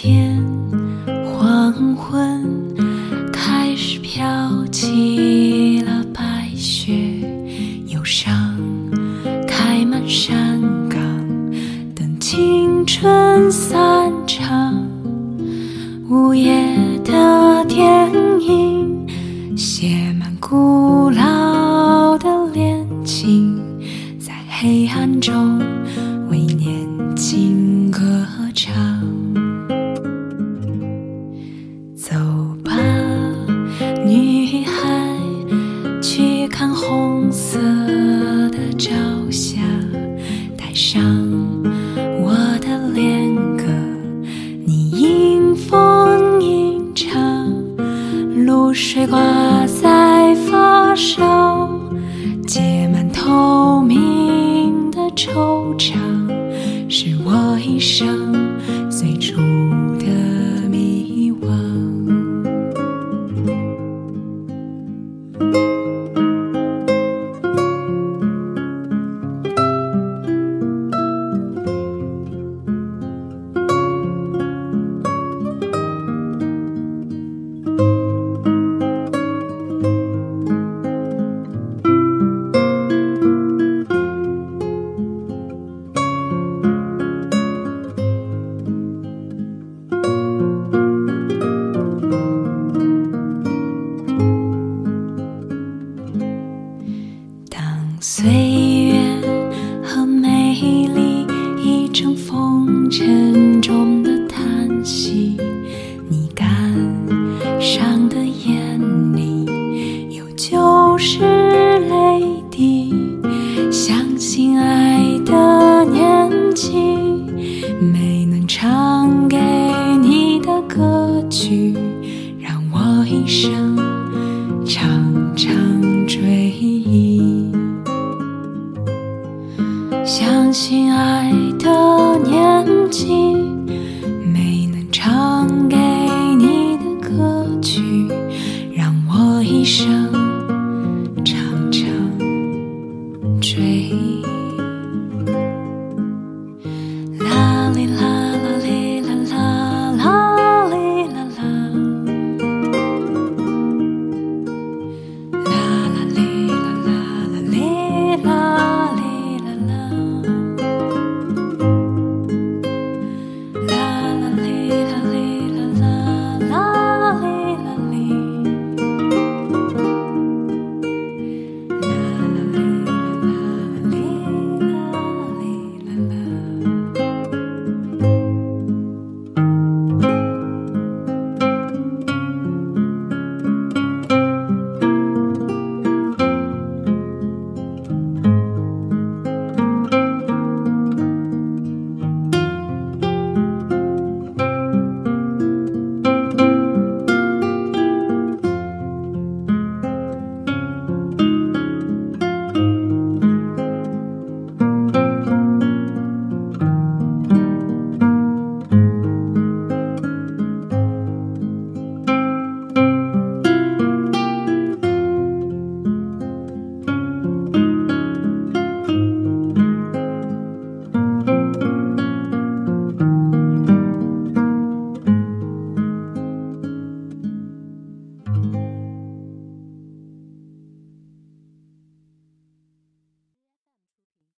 天黄昏，开始飘起了白雪，忧伤开满山岗，等青春散场。午夜的电影，写满古老的恋情，在黑暗中为年轻歌唱。上我的恋歌，你迎风吟唱，露水挂在发梢，结满透明的惆怅，是我一生最初的迷惘。岁月和美丽已成风尘中的叹息，你感伤的眼里有旧时泪滴。相信爱的年纪，没能唱给你的歌曲，相信爱的年纪没能唱给你的歌曲让我一生